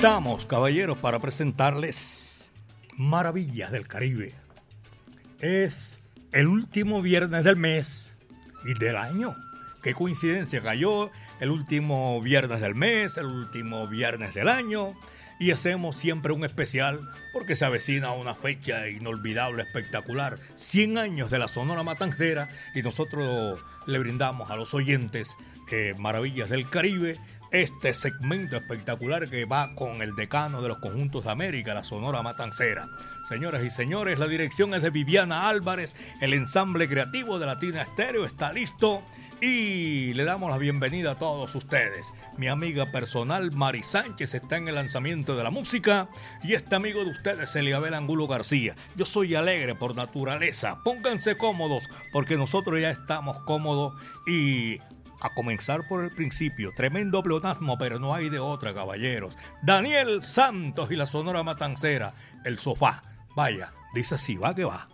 Estamos, caballeros, para presentarles Maravillas del Caribe. Es el último viernes del mes y del año. Qué coincidencia, cayó el último viernes del mes, el último viernes del año. Y hacemos siempre un especial porque se avecina una fecha inolvidable, espectacular. 100 años de la Sonora Matancera y nosotros le brindamos a los oyentes Maravillas del Caribe este segmento espectacular que va con el decano de los conjuntos de América, la Sonora Matancera. Señoras y señores, la dirección es de Viviana Álvarez, el ensamble creativo de Latina Estéreo está listo y le damos la bienvenida a todos ustedes. Mi amiga personal Mari Sánchez está en el lanzamiento de la música y este amigo de ustedes, Eliabel Angulo García. Yo soy alegre por naturaleza. Pónganse cómodos porque nosotros ya estamos cómodos y a comenzar por el principio, tremendo pleonasmo, pero no hay de otra, caballeros. Daniel Santos y la Sonora Matancera, el sofá. Vaya, dice así, va que va.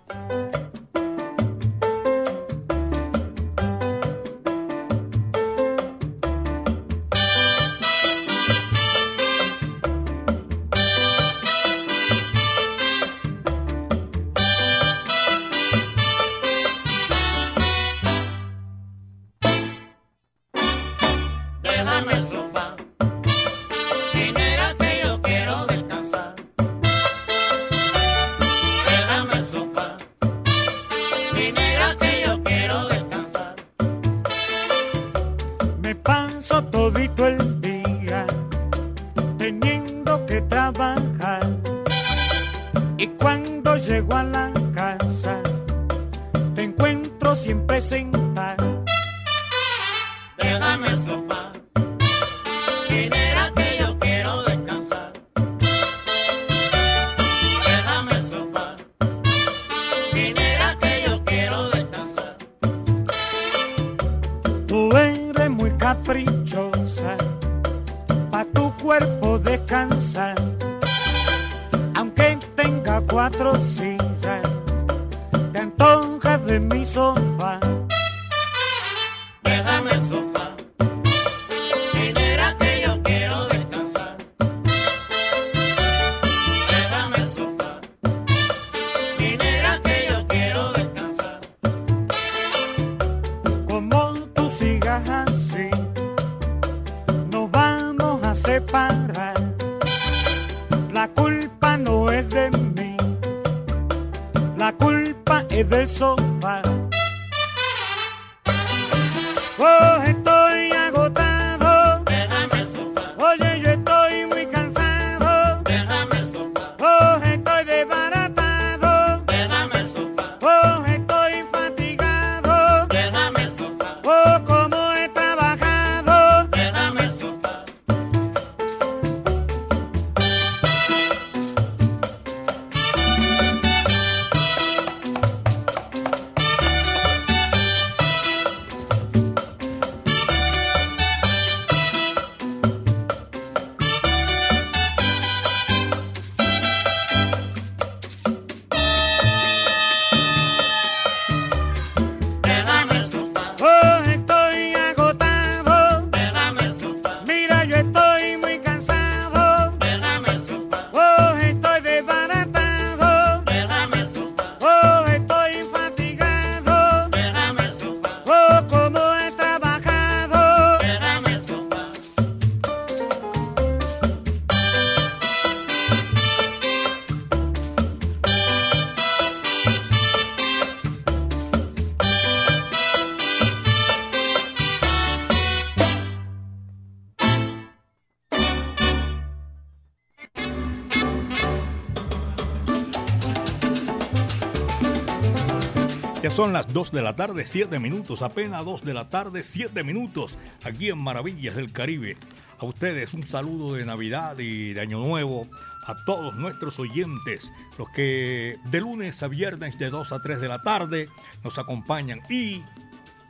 Son las 2 de la tarde, 7 minutos, apenas 2 de la tarde, 7 minutos, aquí en Maravillas del Caribe. A ustedes un saludo de Navidad y de Año Nuevo, a todos nuestros oyentes, los que de lunes a viernes de 2 a 3 de la tarde nos acompañan y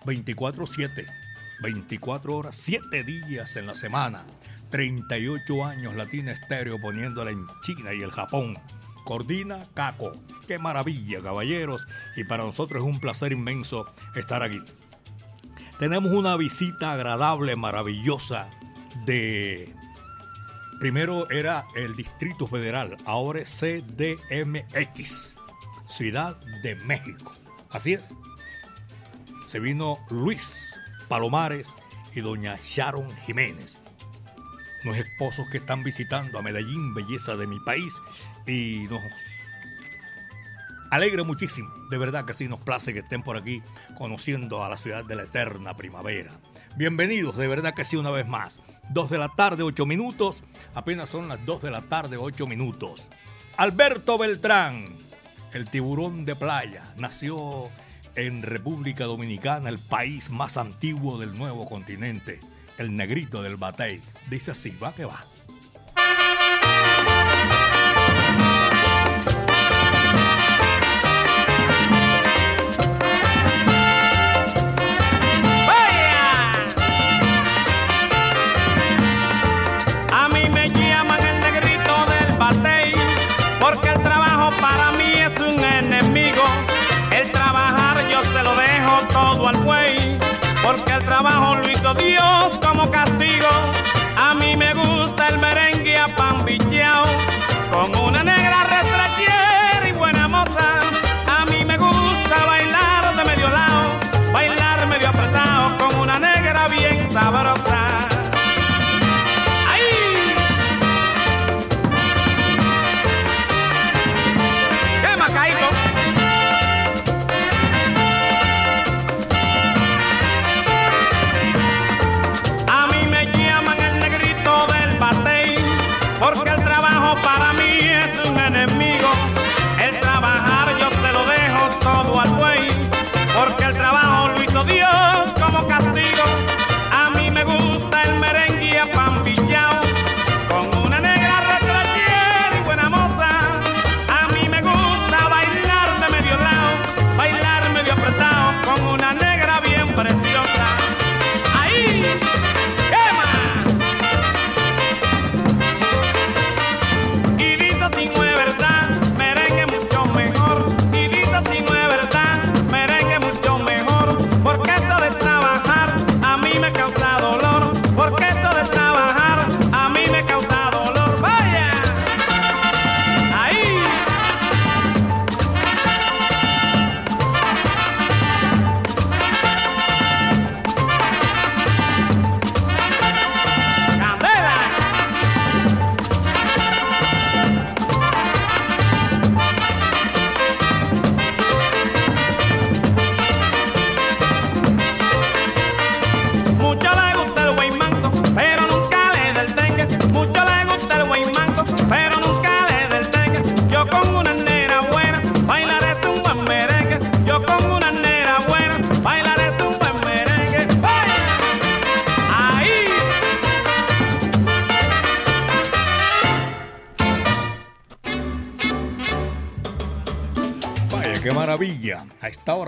24-7, 24 horas, 7 días en la semana, 38 años Latina Estéreo poniéndola en China y el Japón. Cordina Caco. Qué maravilla, caballeros. Y para nosotros es un placer inmenso estar aquí. Tenemos una visita agradable, maravillosa de... Primero era el Distrito Federal, ahora es CDMX, Ciudad de México. Así es. Se vino Luis Palomares y doña Sharon Jiménez, unos esposos que están visitando a Medellín, belleza de mi país, y nos alegra muchísimo, de verdad que sí nos place que estén por aquí conociendo a la ciudad de la eterna primavera. Bienvenidos, de verdad que sí, una vez más. Dos de la tarde, ocho minutos, apenas son las dos de la tarde, ocho minutos. Alberto Beltrán, el tiburón de playa, nació en República Dominicana, el país más antiguo del nuevo continente, el negrito del batey. Dice así, va que va.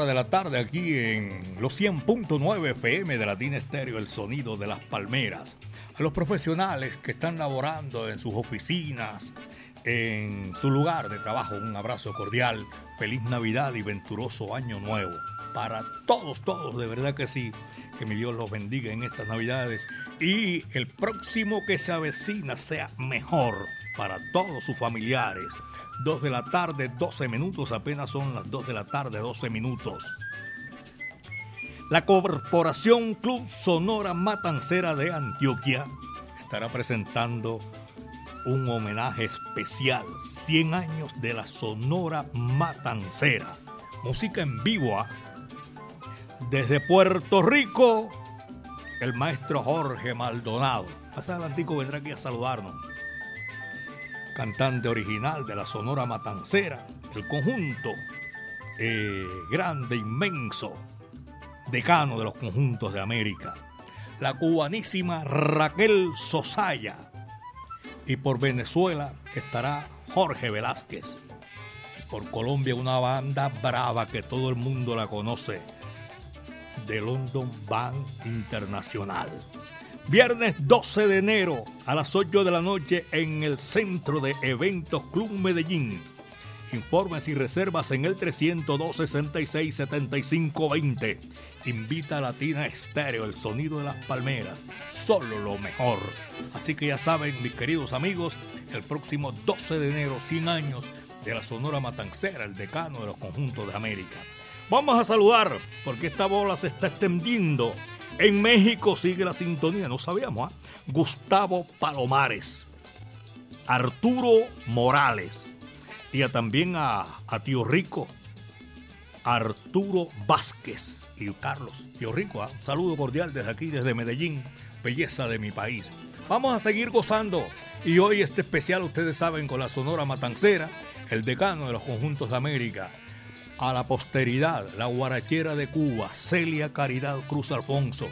De la tarde aquí en los 100.9 FM de Latina Estéreo, el sonido de las palmeras. A los profesionales que están laborando en sus oficinas, en su lugar de trabajo, un abrazo cordial, feliz Navidad y venturoso Año Nuevo. Para todos, todos, de verdad que sí, que mi Dios los bendiga en estas Navidades y el próximo que se avecina sea mejor para todos sus familiares 2 de la tarde, 12 minutos, apenas son las 2 de la tarde, 12 minutos. La Corporación Club Sonora Matancera de Antioquia estará presentando un homenaje especial, 100 años de la Sonora Matancera. Música en vivo. ¿ah? Desde Puerto Rico, el maestro Jorge Maldonado. Más adelantico vendrá aquí a saludarnos cantante original de la Sonora Matancera, el conjunto eh, grande, inmenso, decano de los conjuntos de América, la cubanísima Raquel Sosaya. Y por Venezuela estará Jorge Velázquez. Y por Colombia una banda brava que todo el mundo la conoce, de London Band Internacional. Viernes 12 de enero a las 8 de la noche en el Centro de Eventos Club Medellín. Informes y reservas en el 302-66-7520. Invita a Latina Estéreo, el sonido de las palmeras. Solo lo mejor. Así que ya saben, mis queridos amigos, el próximo 12 de enero, 100 años de la Sonora Matancera, el decano de los conjuntos de América. Vamos a saludar, porque esta bola se está extendiendo en México sigue la sintonía, no sabíamos, ¿ah? Gustavo Palomares, Arturo Morales y también a, Tío Rico, Arturo Vázquez y Carlos. Tío Rico, ¿ah? saludo cordial desde aquí, desde Medellín, belleza de mi país. Vamos a seguir gozando y hoy este especial, ustedes saben, con la Sonora Matancera, el decano de los conjuntos de América a la posteridad, la guarachera de Cuba, Celia Caridad Cruz Alfonso,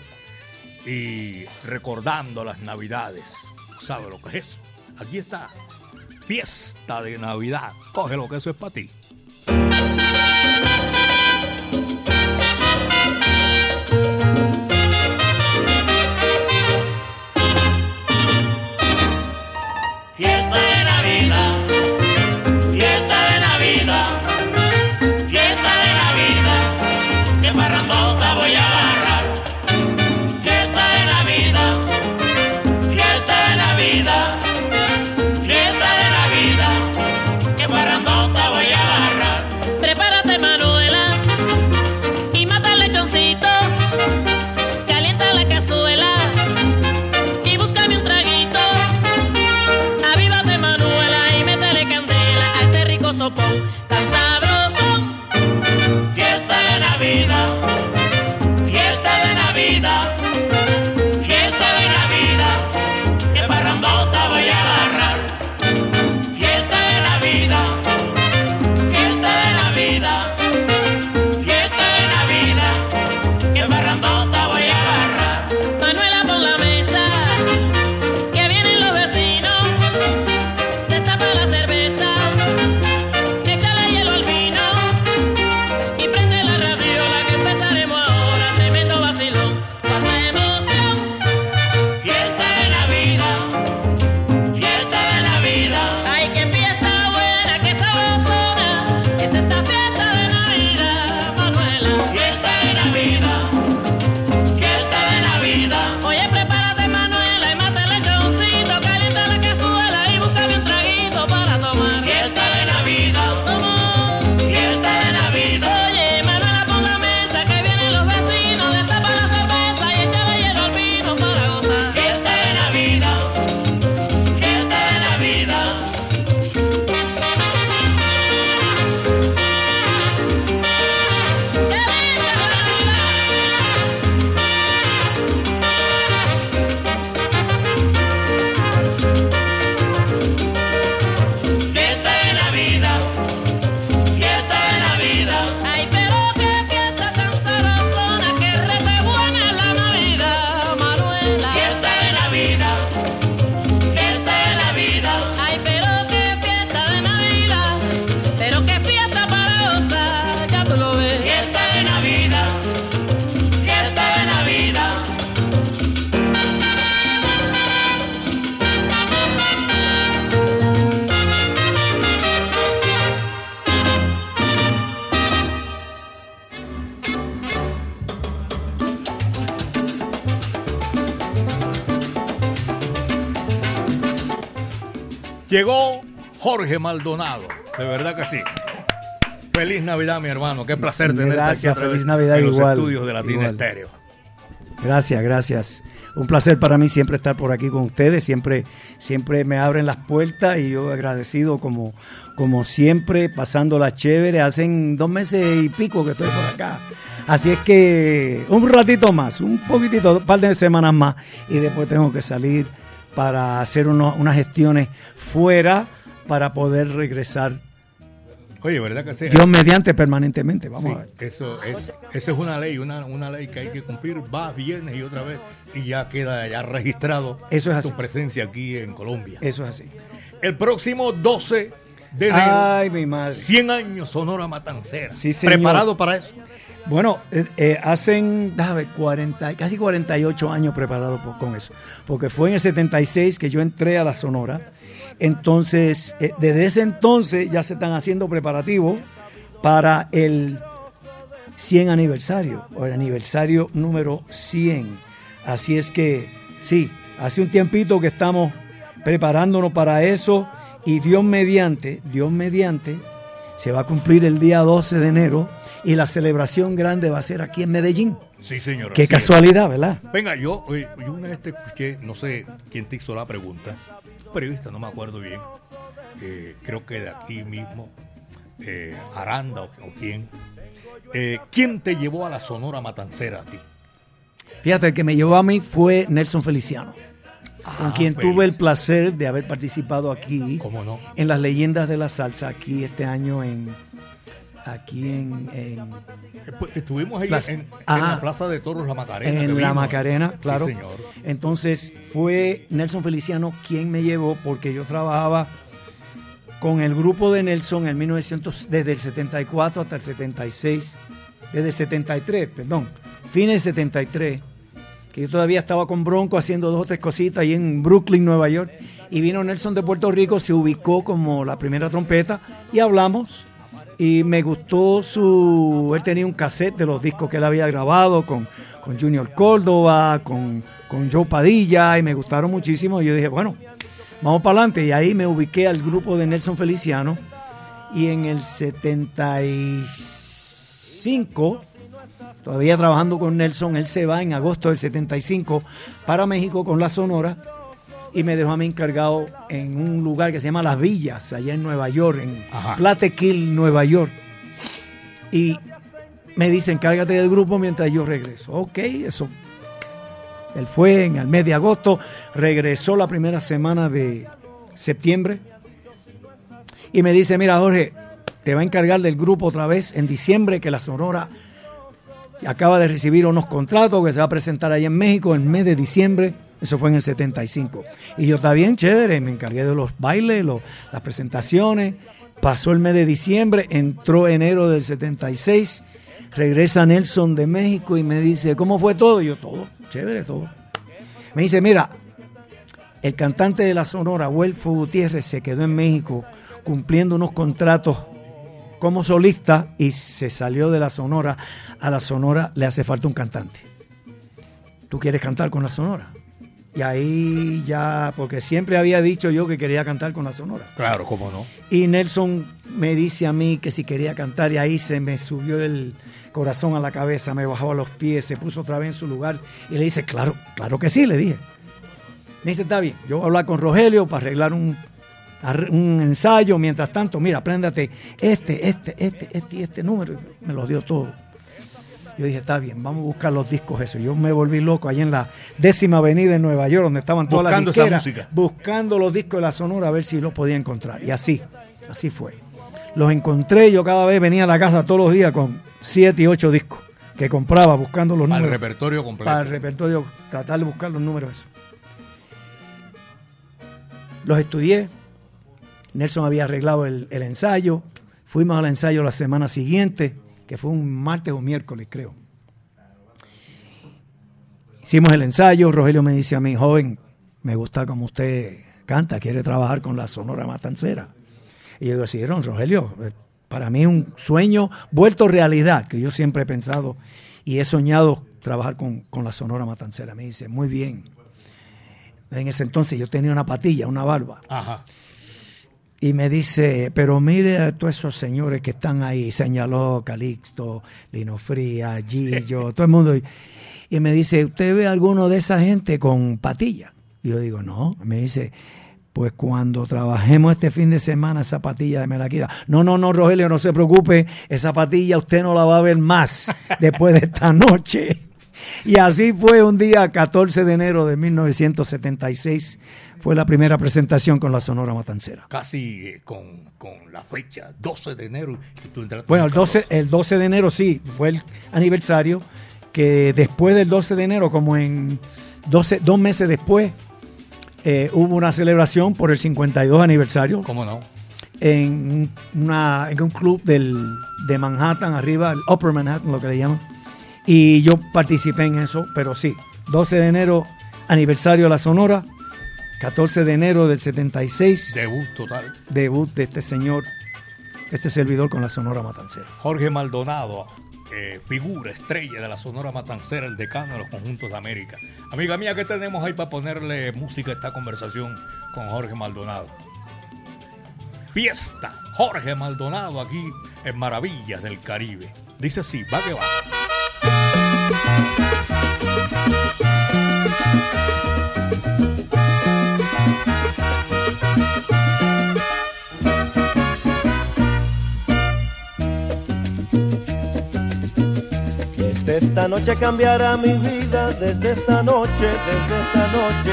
y recordando las Navidades. ¿Sabe lo que es eso? Aquí está, fiesta de Navidad. Coge lo que eso es para ti. Jorge Maldonado, de verdad que sí. Feliz Navidad, mi hermano. Qué placer tenerte aquí a feliz Navidad en los estudios de Latina Estéreo. Gracias, gracias. Un placer para mí siempre estar por aquí con ustedes. Siempre, siempre me abren las puertas y yo agradecido como, como siempre, pasando la chévere. Hacen dos meses y pico que estoy por acá. Así es que un ratito más, un poquitito, un par de semanas más y después tengo que salir para hacer unas gestiones fuera para poder regresar Oye, ¿verdad que sí? Dios mediante permanentemente, vamos Sí, a ver. eso es, esa es una ley, una, una ley que hay que cumplir, va, viene y otra vez, y ya queda ya registrado Eso es tu así. presencia aquí en Colombia. Eso es así. El próximo 12 de enero, Ay, mi madre. 100 años Sonora Matancera. Sí. ¿Preparado para eso? Bueno, eh, eh, hacen, déjame ver, 40, casi 48 años preparado por- con eso. Porque fue en el 76 que yo entré a la Sonora. Entonces, eh, desde ese entonces ya se están haciendo preparativos para el 100 aniversario, o el aniversario número 100. Así es que, sí, hace un tiempito que estamos preparándonos para eso y Dios mediante, Dios mediante, se va a cumplir el día 12 de enero y la celebración grande va a ser aquí en Medellín. Sí, señor. Qué es. casualidad, ¿verdad? Venga, yo, yo una vez te escuché, no sé quién te hizo la pregunta, un periodista, no me acuerdo bien, eh, creo que de aquí mismo, eh, Aranda o, o quién. Eh, ¿Quién te llevó a la Sonora Matancera a ti? Fíjate, el que me llevó a mí fue Nelson Feliciano, con Ah, quien Félix. tuve el placer de haber participado aquí en las leyendas de la salsa, aquí este año en aquí en, en- Eh, pues, Estuvimos ahí Plaza- en, en Ah. la Plaza de Toros La Macarena. en la. Macarena, Sí, claro. señor. Entonces fue Nelson Feliciano quien me llevó porque yo trabajaba con el grupo de Nelson en 1900, desde el 74 hasta el 76, desde el 73, perdón, fines del 73, que yo todavía estaba con Bronco haciendo dos o tres cositas ahí en Brooklyn, Nueva York, y vino Nelson de Puerto Rico, se ubicó como la primera trompeta y hablamos. Y me gustó su. Él tenía un cassette de los discos que él había grabado con, con Junior Córdoba, con, con Joe Padilla, y me gustaron muchísimo. Y yo dije, bueno, vamos para adelante. Y ahí me ubiqué al grupo de Nelson Feliciano. Y en el 75, todavía trabajando con Nelson, él se va en agosto del 75 para México con la Sonora y me dejó a mí encargado en un lugar que se llama Las Villas, allá en Nueva York, en Ajá. Platekill, Nueva York. Y me dice, encárgate del grupo mientras yo regreso. Ok, eso. Él fue en el mes de agosto, regresó la primera semana de septiembre y me dice, mira Jorge, te va a encargar del grupo otra vez en diciembre, que la Sonora acaba de recibir unos contratos que se va a presentar allá en México en el mes de diciembre. Eso fue en el 75. Y yo, está bien, chévere, me encargué de los bailes, los- las presentaciones. Pasó el mes de diciembre, entró enero del 76, regresa Nelson de México y me dice, ¿cómo fue todo? Y yo, todo, chévere, todo. Me dice, mira, el cantante de la Sonora, Huelfo Gutiérrez, se quedó en México cumpliendo unos contratos como solista y se salió de la Sonora. A la Sonora le hace falta un cantante. ¿Tú quieres cantar con la Sonora? Y ahí ya, porque siempre había dicho yo que quería cantar con la Sonora. Claro, cómo no. Y Nelson me dice a mí que si quería cantar y ahí se me subió el corazón a la cabeza, me bajó a los pies, se puso otra vez en su lugar y le dice, claro, claro que sí, le dije. Me dice, está bien, yo voy a hablar con Rogelio para arreglar un, un ensayo. Mientras tanto, mira, apréndate este, este, este, este y este número. Me los dio todo. Yo dije, está bien, vamos a buscar los discos eso. Yo me volví loco allá en la décima avenida en Nueva York, donde estaban todas Buscando las esa disqueras, música. buscando los discos de la Sonora a ver si los podía encontrar. Y así, así fue. Los encontré, yo cada vez venía a la casa todos los días con siete y ocho discos que compraba buscando los Al números. repertorio completo. Para el repertorio, tratar de buscar los números. eso. Los estudié. Nelson había arreglado el, el ensayo. Fuimos al ensayo la semana siguiente, que fue un martes o miércoles, creo. Hicimos el ensayo. Rogelio me dice a mí, joven, me gusta como usted canta, quiere trabajar con la Sonora Matancera. Y yo don Rogelio, eh, para mí un sueño vuelto realidad, que yo siempre he pensado y he soñado trabajar con, con la Sonora Matancera. Me dice, muy bien. En ese entonces yo tenía una patilla, una barba. Ajá. Y me dice, pero mire a todos esos señores que están ahí. Señaló Calixto, Lino Fría, Gillo, todo el mundo. Y, y me dice, ¿usted ve a alguno de esa gente con patilla? Y yo digo, no. Me dice, pues cuando trabajemos este fin de semana, esa patilla me la quita. No, no, no, Rogelio, no se preocupe. Esa patilla usted no la va a ver más después de esta noche. Y así fue un día 14 de enero de 1976. Fue la primera presentación con la Sonora Matancera. Casi eh, con, con, la fecha, 12 de enero. bueno, el 12, el 12 de enero sí, fue el aniversario que después del 12 de enero, como en 12, dos meses después, eh, hubo una celebración por el 52 aniversario. ¿Cómo no? En, una, en un club del, de Manhattan, arriba, el Upper Manhattan, lo que le llaman. Y yo participé en eso, pero sí, 12 de enero, aniversario de la Sonora, 14 de enero del 76. Debut total. Debut de este señor, este servidor con la Sonora Matancera. Jorge Maldonado, eh, figura, estrella de la Sonora Matancera, el decano de los conjuntos de América. Amiga mía, ¿qué tenemos ahí para ponerle música a esta conversación con Jorge Maldonado? Fiesta, Jorge Maldonado aquí en Maravillas del Caribe. Dice así, va que va. Desde esta noche cambiará mi vida, desde esta noche, desde esta noche.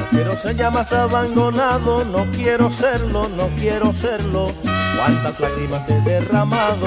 No quiero ser ya más abandonado, no quiero serlo, no quiero serlo. Cuántas lágrimas he derramado,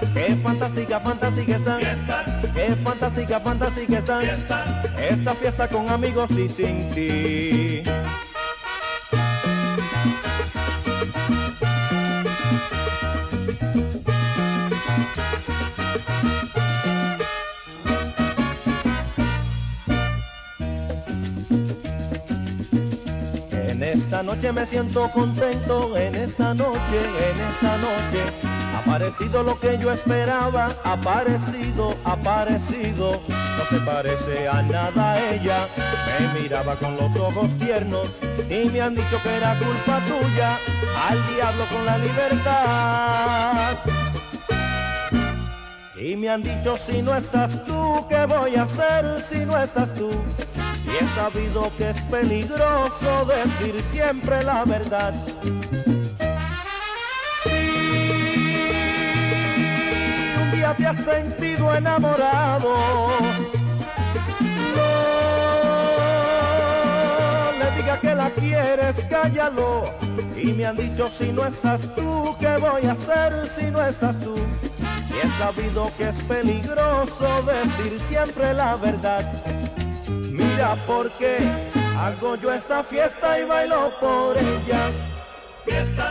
Qué fantástica, fantástica está. fiesta, Qué fantástica, fantástica está. fiesta, Esta fiesta con amigos y sin ti. En esta noche me siento contento, en esta noche, en esta noche. Aparecido lo que yo esperaba, aparecido, aparecido. No se parece a nada ella, me miraba con los ojos tiernos y me han dicho que era culpa tuya, al diablo con la libertad. Y me han dicho si no estás tú, ¿qué voy a hacer si no estás tú? Y he sabido que es peligroso decir siempre la verdad. Te has sentido enamorado, no le diga que la quieres, cállalo. Y me han dicho si no estás tú, ¿qué voy a hacer si no estás tú? Y he sabido que es peligroso decir siempre la verdad. Mira por qué hago yo esta fiesta y bailo por ella. fiesta,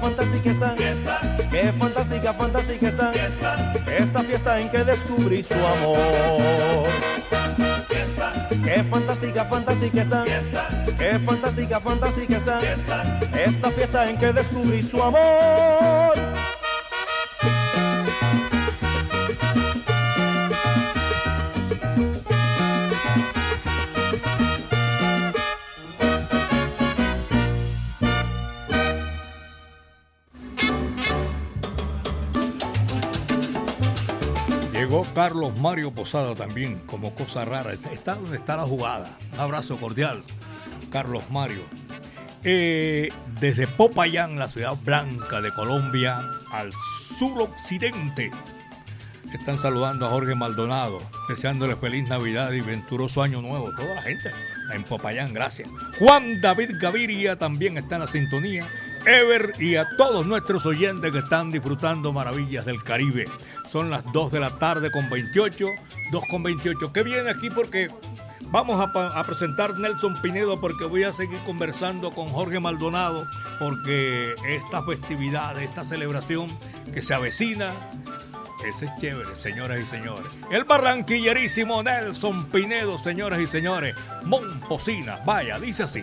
Fantástica, está. fiesta, Qué fantástica, fantástica está. fiesta, Esta fiesta en que descubrí su amor. fiesta, Qué fantástica, fantástica está. fiesta, Qué fantástica, fantástica está. fiesta, Esta fiesta en que descubrí su amor. Carlos Mario Posada también, como cosa rara. Está está la jugada. Un abrazo cordial, Carlos Mario. Eh, desde Popayán, la ciudad blanca de Colombia, al suroccidente, están saludando a Jorge Maldonado, deseándole feliz Navidad y venturoso año nuevo. Toda la gente en Popayán, gracias. Juan David Gaviria también está en la sintonía. Ever y a todos nuestros oyentes que están disfrutando maravillas del Caribe. Son las 2 de la tarde con 28, 2 con 28. ¿Qué viene aquí? Porque vamos a, a, presentar Nelson Pinedo porque voy a seguir conversando con Jorge Maldonado porque esta festividad, esta celebración que se avecina, ese es chévere, señoras y señores. El barranquillerísimo Nelson Pinedo, señoras y señores. Momposina, vaya, dice así.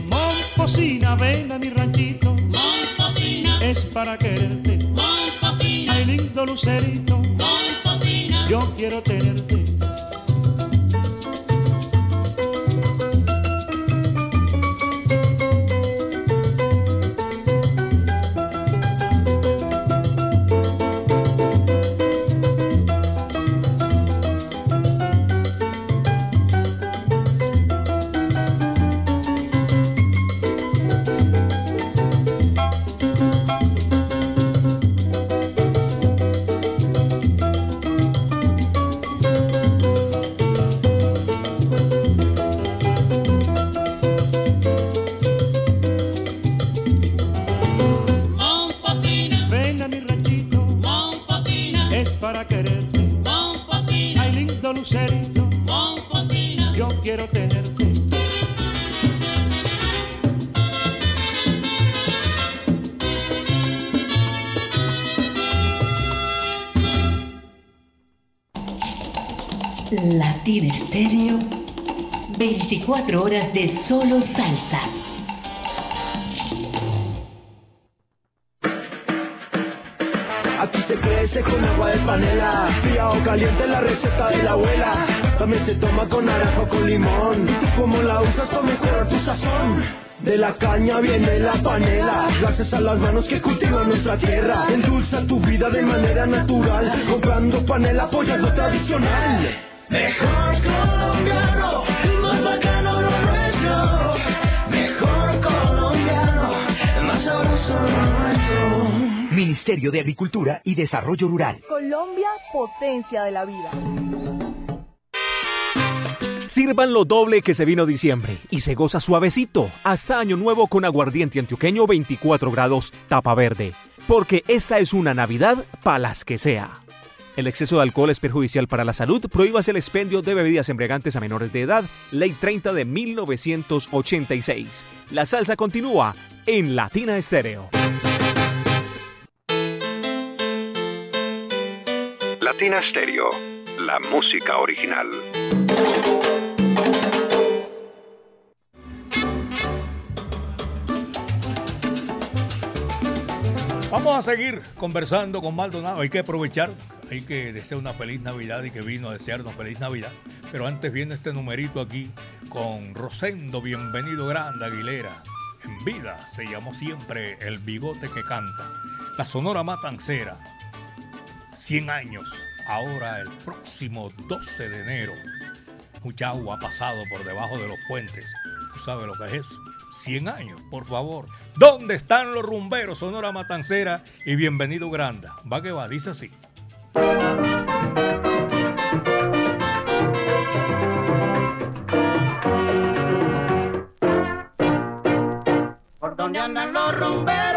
Momposina, ven a mi ranchito. Momposina, es para quererte. Momposina, ay lindo lucerito. Momposina, yo quiero tenerte. 24 horas de solo salsa. Aquí se crece con agua de panela, fría o caliente la receta de la abuela. También se toma con naranja o con limón. ¿Y tú cómo la usas para mejorar tu sazón? De la caña viene la panela, gracias a las manos que cultivan nuestra tierra. Endulza tu vida de manera natural, comprando panela apoyas lo tradicional. Mejor colombiano, Ministerio de Agricultura y Desarrollo Rural. Colombia, potencia de la vida. Sirvan lo doble que se vino diciembre y se goza suavecito hasta Año Nuevo con aguardiente antioqueño 24 grados tapa verde. Porque esta es una Navidad para las que sea. El exceso de alcohol es perjudicial para la salud. Prohíbase el expendio de bebidas embriagantes a menores de edad. Ley 30 de 1986. La salsa continúa en Latina Estéreo. Latina Stereo, la música original. Vamos a seguir conversando con Maldonado. Hay que aprovechar, hay que desear una feliz Navidad y que vino a desearnos feliz Navidad. Pero antes viene este numerito aquí con Rosendo, bienvenido grande Aguilera. En vida se llamó siempre el bigote que canta. La Sonora Matancera. 100 años. Ahora el próximo 12 de enero. Mucha agua ha pasado por debajo de los puentes. ¿Tú sabes lo que es eso? 100 años, por favor. ¿Dónde están los rumberos? Sonora Matancera y bienvenido Granda. Va que va, dice así. Por donde andan los rumberos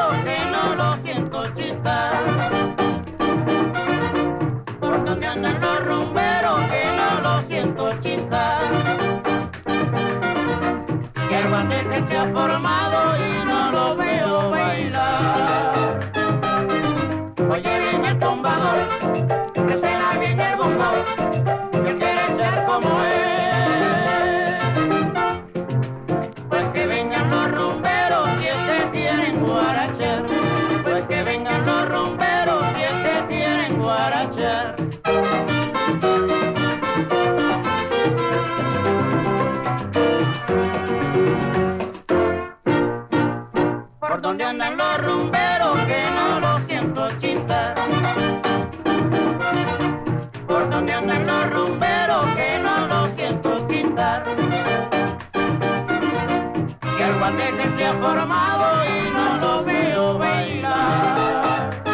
Que el guateque se ha formado y no lo veo bailar.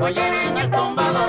Oye bien el tumbador,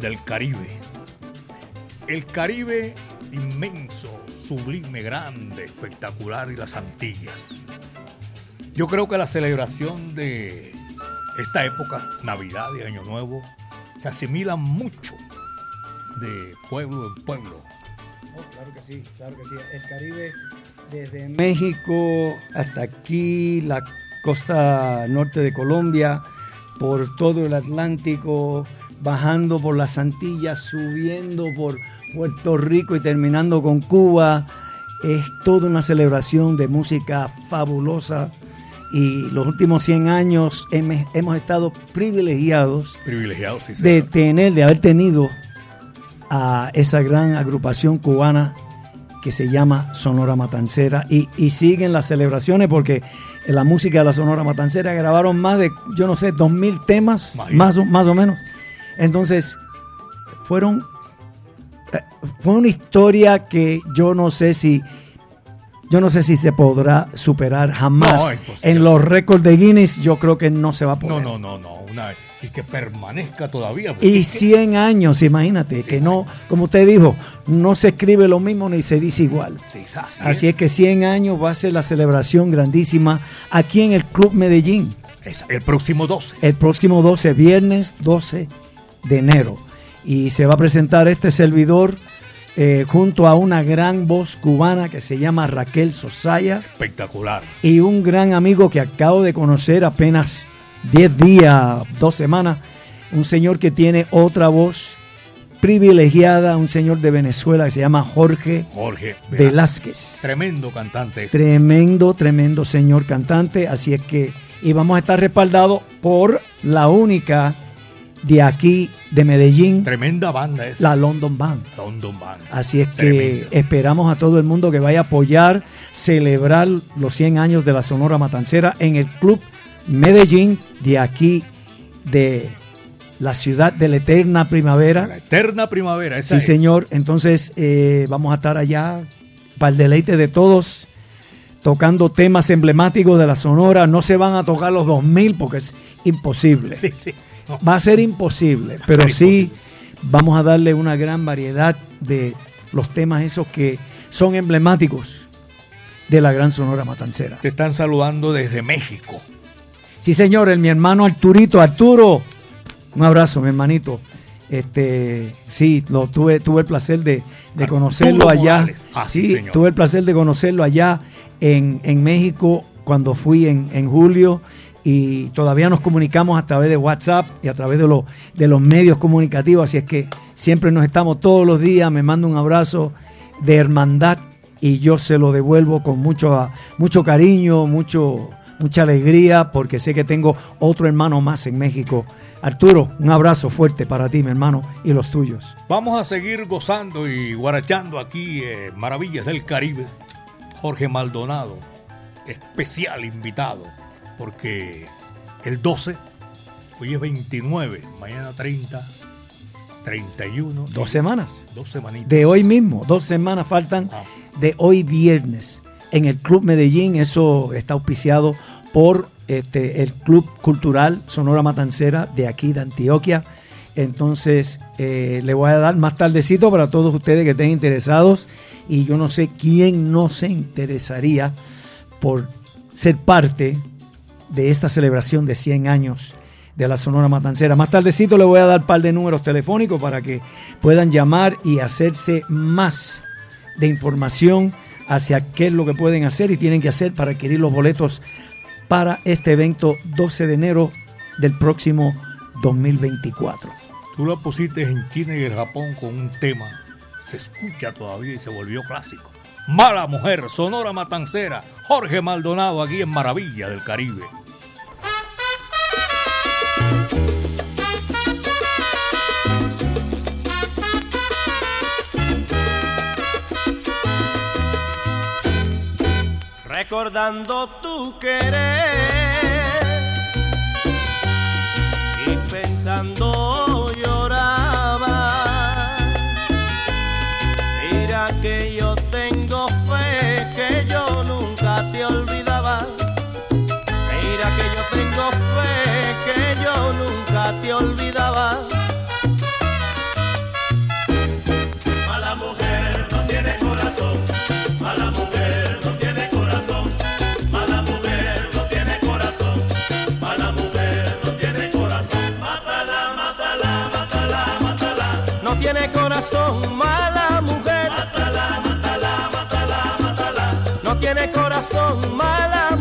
Del Caribe. El Caribe inmenso, sublime, grande, espectacular y las Antillas. Yo creo que la celebración de esta época, Navidad y Año Nuevo, se asimila mucho de pueblo en pueblo. Oh, claro que sí, claro que sí. El Caribe, desde México hasta aquí, la costa norte de Colombia, por todo el Atlántico, bajando por las Antillas, subiendo por Puerto Rico y terminando con Cuba. Es toda una celebración de música fabulosa y los últimos 100 años hemos estado privilegiados Privilegiados, sí, de tener, de haber tenido a esa gran agrupación cubana que se llama Sonora Matancera y, y siguen las celebraciones porque la música de la Sonora Matancera grabaron más de, yo no sé, dos mil temas, Imagínate. más o, más o menos. Entonces, fueron, eh, fue una historia que yo no sé si, yo no sé si se podrá superar jamás. No, en los récords de Guinness yo creo que no se va a poder. No, no, no, no. Una, y que permanezca todavía. Y 100 años, imagínate, que no, como usted dijo, no se escribe lo mismo ni se dice igual. Sí, así, Así es que 100 años va a ser la celebración grandísima aquí en el Club Medellín, es el próximo 12. el próximo 12, viernes 12 de enero. y se va a presentar este servidor eh, junto a una gran voz cubana que se llama Raquel Sosaya Espectacular. y un gran amigo que acabo de conocer apenas 10 días, dos semanas, un señor que tiene otra voz privilegiada, un señor de Venezuela que se llama Jorge Jorge Velázquez. Tremendo cantante. ese. Tremendo, tremendo señor cantante. Así es que, y vamos a estar respaldados por la única de aquí, de Medellín, Tremenda banda esa. la London Band. London Band. Así es que esperamos a todo el mundo que vaya a apoyar, celebrar los 100 años de la Sonora Matancera en el Club Medellín de aquí, de la ciudad de la eterna primavera. La eterna primavera. Esa Sí, es. señor. Entonces eh, vamos a estar allá para el deleite de todos, tocando temas emblemáticos de la Sonora. No se van a tocar los 2000 porque es imposible. Sí, sí. No. Va a ser imposible, pero ser sí vamos a darle una gran variedad de los temas esos que son emblemáticos de la gran Sonora Matancera. Te están saludando desde México. Sí, señor, el, mi hermano Arturito, Arturo, un abrazo, mi hermanito. Este, sí, lo tuve, tuve el placer de, de conocerlo allá. Ah, sí, sí, señor. tuve el placer de conocerlo allá en, en México cuando fui en, en julio y todavía nos comunicamos a través de WhatsApp y a través de, los de los medios comunicativos, así es que siempre nos estamos todos los días, me manda un abrazo de hermandad y yo se lo devuelvo con mucho, mucho cariño, mucho, mucha alegría, porque sé que tengo otro hermano más en México. Arturo, un abrazo fuerte para ti, mi hermano, y los tuyos. Vamos a seguir gozando y guarachando aquí eh, Maravillas del Caribe. Jorge Maldonado, especial invitado, porque el 12, hoy es 29, mañana 30, 31. Dos semanas. Dos semanitas. De hoy mismo, dos semanas faltan Ah. de hoy viernes. En el Club Medellín, eso está auspiciado por este, el Club Cultural Sonora Matancera de aquí de Antioquia. Entonces, eh, le voy a dar más tardecito para todos ustedes que estén interesados. Y yo no sé quién no se interesaría por ser parte de esta celebración de 100 años de la Sonora Matancera. Más tardecito le voy a dar un par de números telefónicos para que puedan llamar y hacerse más de información hacia qué es lo que pueden hacer y tienen que hacer para adquirir los boletos para este evento 12 de enero del próximo 2024. Tú lo pusiste en China y el Japón con un tema. Se escucha todavía y se volvió clásico. Mala mujer, Sonora Matancera, Jorge Maldonado aquí en Maravilla del Caribe. recordando tu querer y pensando nunca te olvidaba. Mala mujer no tiene corazón. Mala mujer no tiene corazón. Mala mujer no tiene corazón. Mala mujer no tiene corazón. Mátala, mátala, mátala, mátala. No tiene corazón, mala mujer. Mátala, mátala, mátala, mátala. No tiene corazón, mala mujer.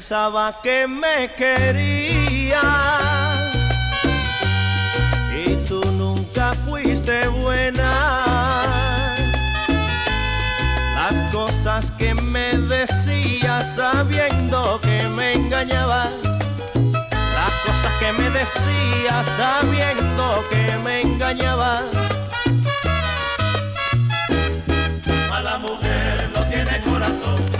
Pensaba que me quería y tú nunca fuiste buena. Las cosas que me decías sabiendo que me engañaba. Las cosas que me decías sabiendo que me engañaba. Mala mujer no tiene corazón.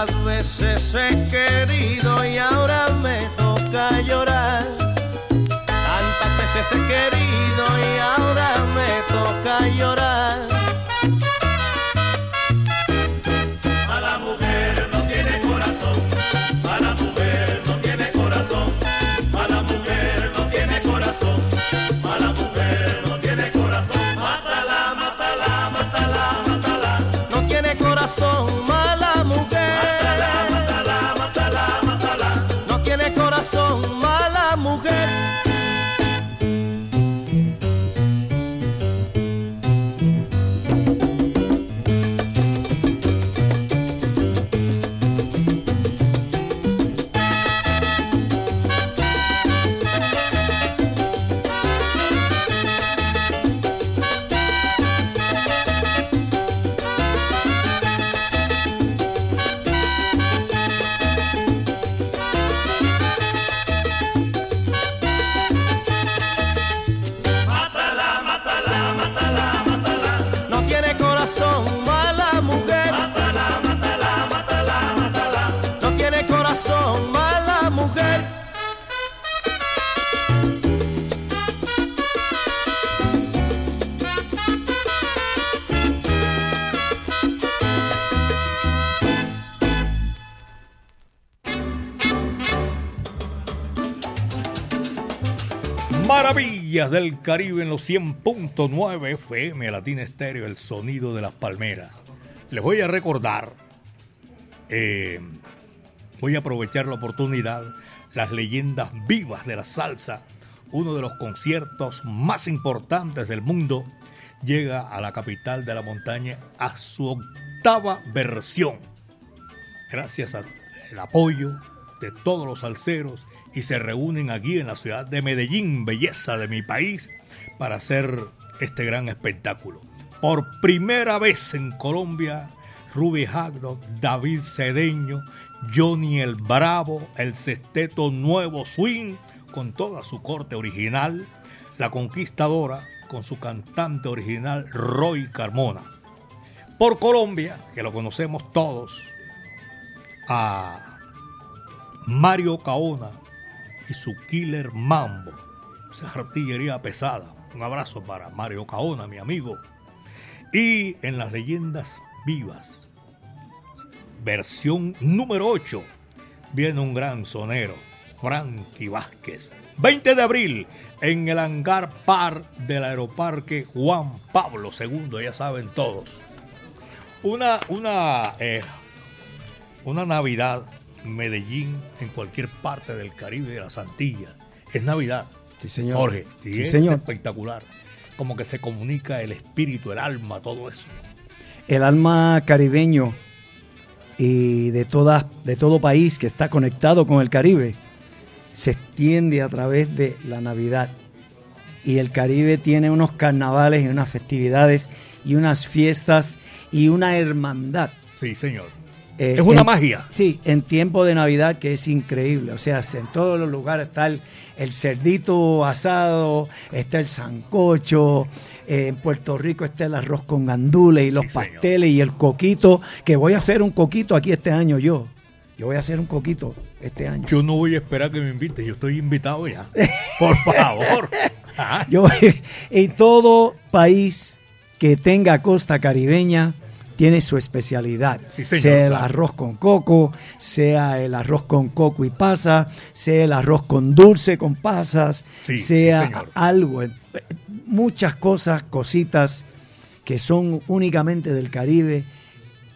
Tantas veces he querido y ahora me toca llorar. Tantas veces he querido y ahora me toca llorar. Mala mujer no tiene corazón. Mala mujer no tiene corazón. Mala mujer no tiene corazón. Mala mujer no tiene corazón. Mátala, mátala, mátala, mátala. No tiene corazón, Maravillas del Caribe en los 100.9 FM Latina Estéreo, el sonido de las palmeras. Les voy a recordar, eh, voy a aprovechar la oportunidad, las leyendas vivas de la salsa, uno de los conciertos más importantes del mundo, llega a la capital de la montaña a su octava versión. Gracias al apoyo de todos los salseros y se reúnen aquí en la ciudad de Medellín, belleza de mi país, para hacer este gran espectáculo. Por primera vez en Colombia, Ruby Hagno, David Cedeño, Johnny el Bravo, el Sexteto Nuevo Swing, con toda su corte original, La Conquistadora, con su cantante original Roy Carmona. Por Colombia, que lo conocemos todos, a Mario Caona y su Killer Mambo, esa artillería pesada. Un abrazo para Mario Caona, mi amigo. Y en las leyendas vivas, versión número 8, viene un gran sonero, Frankie Vázquez. 20 de abril, en el hangar par del aeroparque Juan Pablo II, ya saben todos. Una, una, eh, una Navidad Medellín, en cualquier parte del Caribe de las Antillas. Es Navidad. Sí, señor. Jorge. Y Sí, es señor. espectacular. Como que se comunica el espíritu, el alma, todo eso. El alma caribeño y de, toda, de todo país que está conectado con el Caribe se extiende a través de la Navidad. Y el Caribe tiene unos carnavales y unas festividades y unas fiestas y una hermandad. Sí, señor. Eh, es una en- magia. Sí, en tiempo de Navidad que es increíble. O sea, en todos los lugares está el, el cerdito asado, está el sancocho, eh, en Puerto Rico está el arroz con gandules y los pasteles y el coquito, que voy a hacer un coquito aquí este año yo. Yo voy a hacer un coquito este año. Yo no voy a esperar que me invite, yo estoy invitado ya. Por favor. Yo, y todo país que tenga costa caribeña tiene su especialidad. Sí, señor, sea el arroz con coco, sea el arroz con coco y pasa, sea el arroz con dulce con pasas, Sí, sea algo, eh, muchas cosas, cositas que son únicamente del Caribe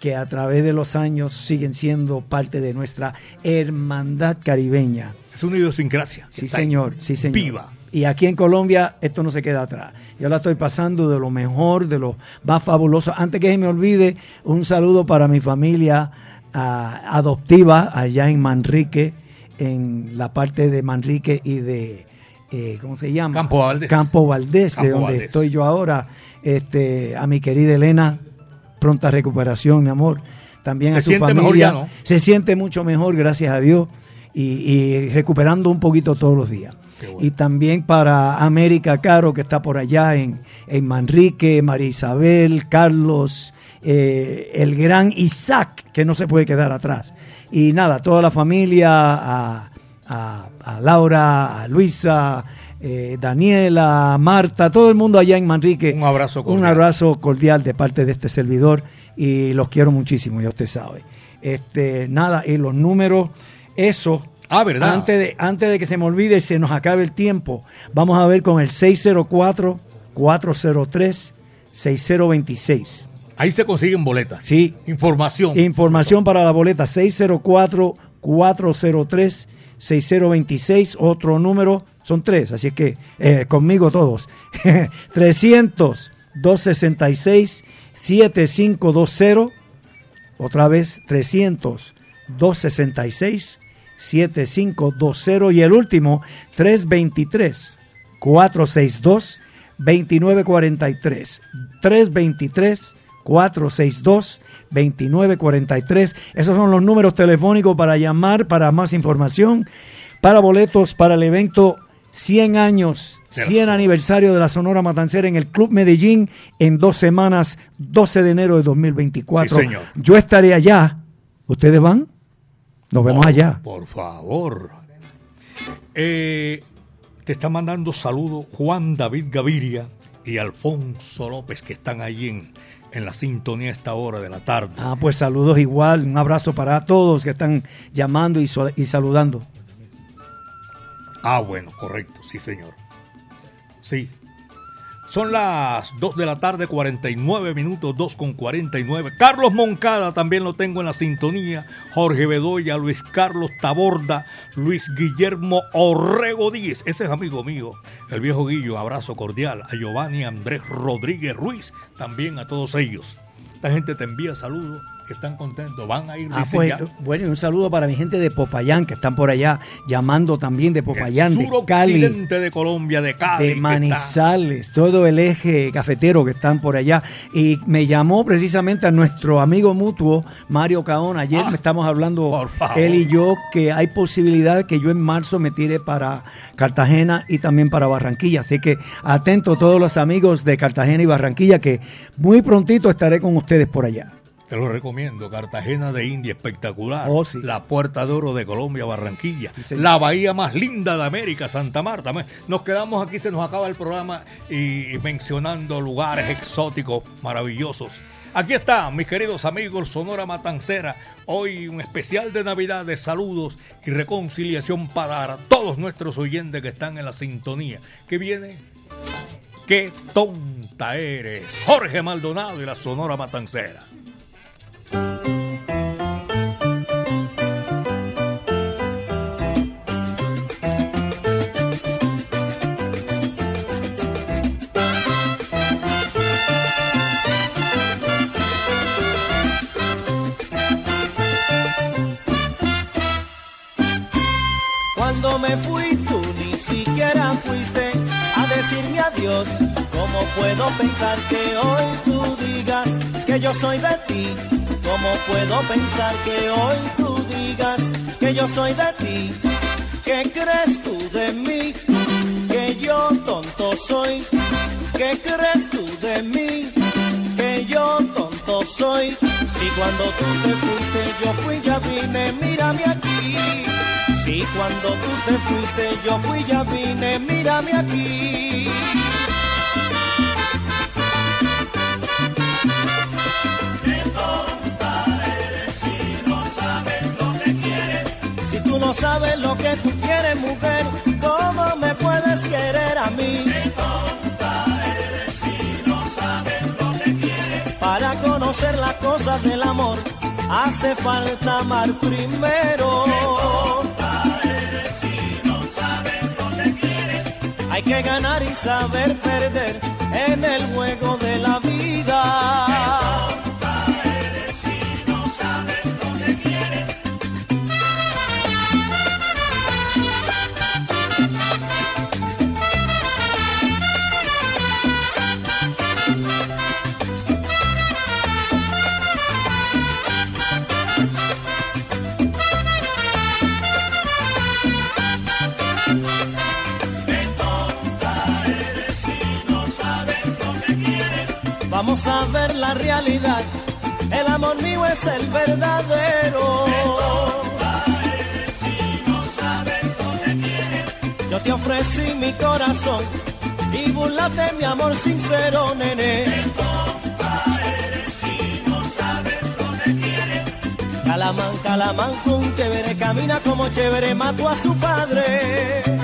que a través de los años siguen siendo parte de nuestra hermandad caribeña. Es una idiosincrasia. Sí, señor, sí, señor. Viva. Y aquí en Colombia esto no se queda atrás. Yo la estoy pasando de lo mejor, de lo más fabuloso. Antes que se me olvide, un saludo para mi familia ah, adoptiva allá en Manrique, en la parte de Manrique y de, eh, ¿cómo se llama? Campo Valdés. Campo Valdés, de donde Valdés. estoy yo ahora. Este, a mi querida Elena, pronta recuperación, mi amor. También Se a su siente familia. mejor ya, ¿no? Se siente mucho mejor, gracias a Dios. y, y recuperando un poquito todos los días. Y también para América Caro, que está por allá en, en Manrique, María Isabel, Carlos, eh, el gran Isaac, que no se puede quedar atrás. Y nada, toda la familia, a, a- a Laura, a Luisa, eh, Daniela, Marta, todo el mundo allá en Manrique. Un abrazo Un cordial. abrazo cordial de parte de este servidor y los quiero muchísimo, ya usted sabe. Este, nada, y los números, eso. Ah, ¿verdad? Antes de, antes de que se me olvide, se nos acabe el tiempo, vamos a ver con el 604-403-6026. Ahí se consiguen boletas. Sí. Información. Información para la boleta 604-403-6026. Otro número, son tres, así que eh, conmigo todos. 300-266-7520. Otra vez 300-266-7520. Y el último, 323-462-2943. 323 462-2943. Esos son los números telefónicos para llamar para más información, para boletos para el evento 100 años, 100 aniversario de la Sonora Matancera en el Club Medellín en dos semanas, 12 de enero de 2024. Sí, señor. Yo estaré allá. ¿Ustedes van? Nos vemos allá. Por favor. Eh, te está mandando saludos Juan David Gaviria y Alfonso López, que están allí en, en la sintonía a esta hora de la tarde. Ah, pues saludos igual. Un abrazo para todos que están llamando y, y saludando. Ah, bueno, correcto, sí, señor. Sí. Son las 2 de la tarde, 49 minutos, 2 con 49. Carlos Moncada también lo tengo en la sintonía. Jorge Bedoya, Luis Carlos Taborda, Luis Guillermo Orrego Díez. Ese es amigo mío, el viejo Guillo. Abrazo cordial. A Giovanni Andrés Rodríguez Ruiz, también a todos ellos. Esta gente te envía saludos, están contentos, van a ir, Ah, pues, bueno, y un saludo para mi gente de Popayán, que están por allá llamando también de Popayán, de Cali, de Colombia, de Cali. de Manizales, todo el eje cafetero que están por allá. Y me llamó precisamente a nuestro amigo mutuo, Mario Caón. Ayer me estamos hablando, él y yo, que hay posibilidad que yo en marzo me tire para Cartagena y también para Barranquilla. Así que atento todos los amigos de Cartagena y Barranquilla, que muy prontito estaré con ustedes por allá. Te lo recomiendo. Cartagena de India, espectacular. Oh, sí. La Puerta de Oro de Colombia, Barranquilla. la bahía más linda de América, Santa Marta. Nos quedamos aquí, se nos acaba el programa y, y mencionando lugares exóticos maravillosos. Aquí está, mis queridos amigos, Sonora Matancera. Hoy un especial de Navidad de saludos y reconciliación para todos nuestros oyentes que están en la sintonía. Que viene Qué tonta eres. Jorge Maldonado y la Sonora Matancera. Cuando me fui tú ni siquiera fuiste a decirme adiós. ¿Cómo puedo pensar que hoy tú digas que yo soy de ti? ¿Cómo puedo pensar que hoy tú digas que yo soy de ti? ¿Qué crees tú de mí? Que yo tonto soy. ¿Qué crees tú de mí? Que yo tonto soy. Si cuando tú te fuiste yo fui ya vine, mírame aquí. Si cuando tú te fuiste yo fui ya vine, mírame aquí. Sabes lo que tú quieres, mujer, ¿cómo me puedes querer a mí? Para conocer las cosas del amor, hace falta amar primero. Hay que ganar y saber perder en el juego de Amor mío es el verdadero. Yo te ofrecí mi corazón y burlaste mi amor sincero, nene. Calamán, calamán, con chévere, camina como chévere, mató a su padre.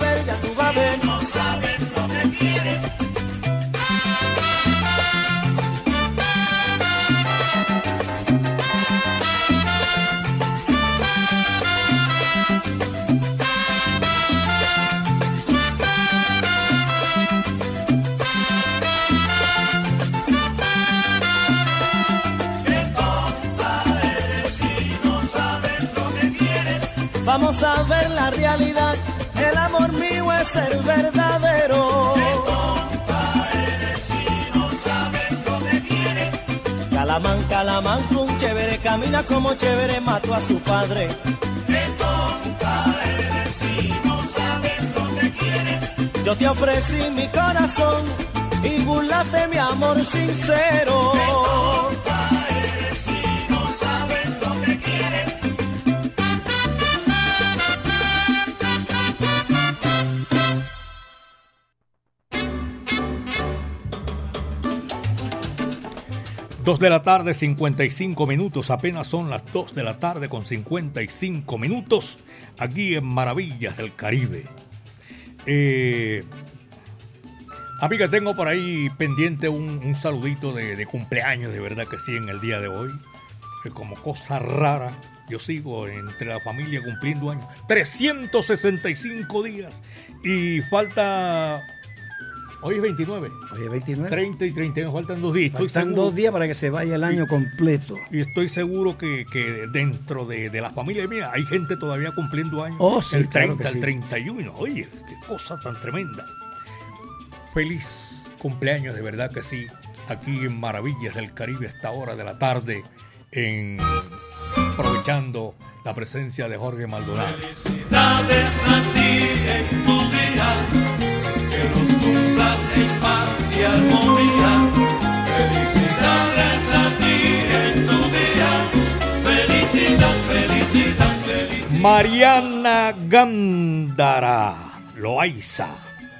realidad. El amor mío es el verdadero. Calamán, calamán, con chévere, camina como chévere, mató a su padre. Yo te ofrecí mi corazón y burlaste mi amor sincero. Dos de la tarde, 55 minutos. Apenas son las 2 de la tarde con 55 minutos aquí en Maravillas del Caribe. Eh, amiga, tengo por ahí pendiente un, saludito de, cumpleaños, de verdad que sí, en el día de hoy. Como cosa rara, yo sigo entre la familia cumpliendo años. 365 días. Y falta Hoy es 29. Hoy es 29. 30 y 31, faltan dos días. Faltan seguro- dos días para que se vaya el año completo. Y estoy seguro que, que dentro de, de la familia mía hay gente todavía cumpliendo años. Oh, sí, el claro 30, que el sí. 31. Oye, qué cosa tan tremenda. Feliz cumpleaños, de verdad que sí. Aquí en Maravillas del Caribe a esta hora de la tarde, en aprovechando la presencia de Jorge Maldonado. Felicidades a ti en tu día, cumplas paz y armonía. Felicidades a ti en tu día, felicidad, felicidad, felicidad. Mariana Gándara Loaiza.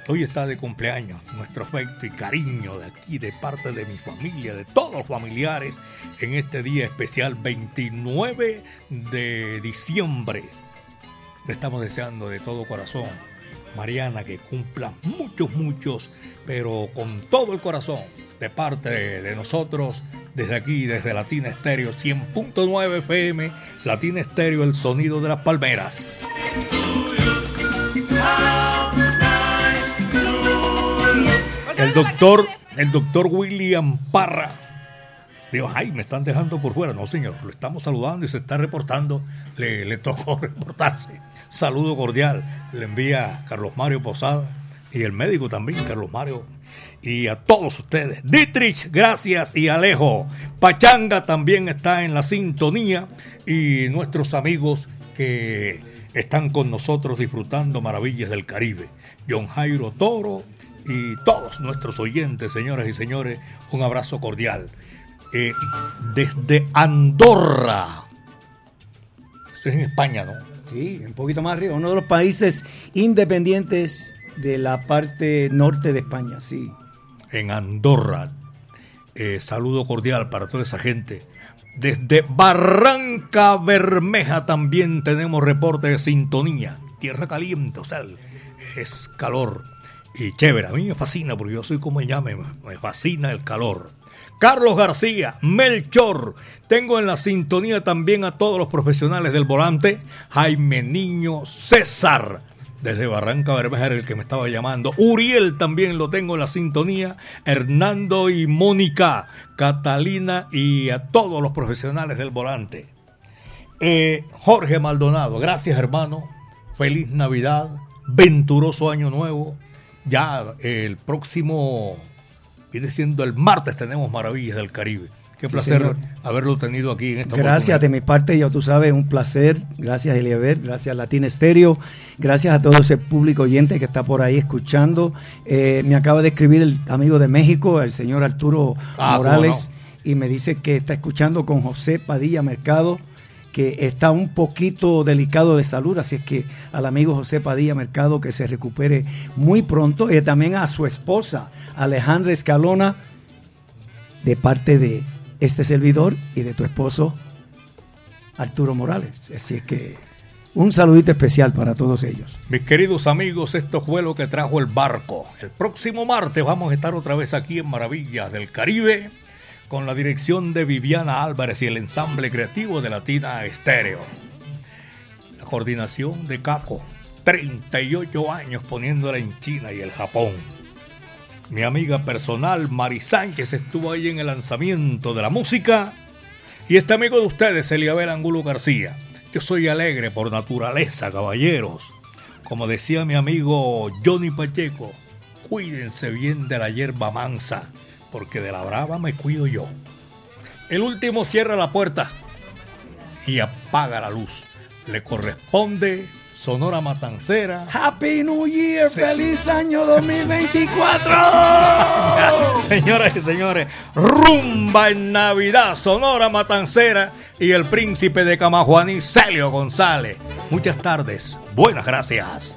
Hoy está de cumpleaños. Nuestro afecto y cariño de aquí, de parte de mi familia, de todos los familiares, en este día especial 29 de diciembre. Le estamos deseando de todo corazón, Mariana, que cumpla muchos, muchos, pero con todo el corazón, de parte de, nosotros, desde aquí, desde Latina Estéreo 100.9 FM, Latina Estéreo, el sonido de las palmeras. El doctor, el doctor William Parra. Digo, ay, me están dejando por fuera. No, señor, lo estamos saludando y se está reportando. Le, tocó reportarse. Saludo cordial. Le envía Carlos Mario Posada y el médico también, Carlos Mario. Y a todos ustedes. Dietrich, gracias. Y Alejo. Pachanga también está en la sintonía. Y nuestros amigos que están con nosotros disfrutando maravillas del Caribe. John Jairo Toro y todos nuestros oyentes, señoras y señores, un abrazo cordial. Eh, desde Andorra. Esto es en España, ¿no? Sí, un poquito más arriba. Uno de los países independientes de la parte norte de España, sí. En Andorra. Eh, saludo cordial para toda esa gente. Desde Barranca Bermeja también tenemos reporte de sintonía. Tierra caliente, o sea, es calor y chévere. A mí me fascina porque yo soy como ella, me, me fascina el calor. Carlos García, Melchor. Tengo en la sintonía también a todos los profesionales del volante. Jaime Niño, César, desde Barranca Bermeja era el que me estaba llamando. Uriel también lo tengo en la sintonía. Hernando y Mónica, Catalina y a todos los profesionales del volante. Eh, Jorge Maldonado, gracias hermano. Feliz Navidad, venturoso año nuevo. Ya eh, el próximo, viene siendo el martes, tenemos Maravillas del Caribe. Qué placer haberlo tenido aquí en esta Gracias de mi parte, ya tú sabes, un placer. Gracias, Eliaber. Gracias, Latina Estéreo. Gracias a todo ese público oyente que está por ahí escuchando. Eh, me acaba de escribir el amigo de México, el señor Arturo Ah, Morales, y me dice que está escuchando con José Padilla Mercado, que está un poquito delicado de salud. Así es que al amigo José Padilla Mercado que se recupere muy pronto. Y también a su esposa, Alejandra Escalona, de parte de este servidor y de tu esposo Arturo Morales. Así es que un saludito especial para todos ellos. Mis queridos amigos, esto fue lo que trajo el barco. El próximo martes vamos a estar otra vez aquí en Maravillas del Caribe con la dirección de Viviana Álvarez y el ensamble creativo de Latina Estéreo. La coordinación de Caco, 38 años poniéndola en China y el Japón. Mi amiga personal Mari Sánchez estuvo ahí en el lanzamiento de la música. Y este amigo de ustedes, Eliabel Angulo García. Yo soy alegre por naturaleza, caballeros. Como decía mi amigo Johnny Pacheco, cuídense bien de la hierba mansa, porque de la brava me cuido yo. El último cierra la puerta y apaga la luz. Le corresponde Sonora Matancera. Happy New Year, feliz año 2024. Señoras y señores, rumba en Navidad, Sonora Matancera y el príncipe de Camajuaní, Celio González. Muchas tardes, buenas gracias.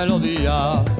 Melodías.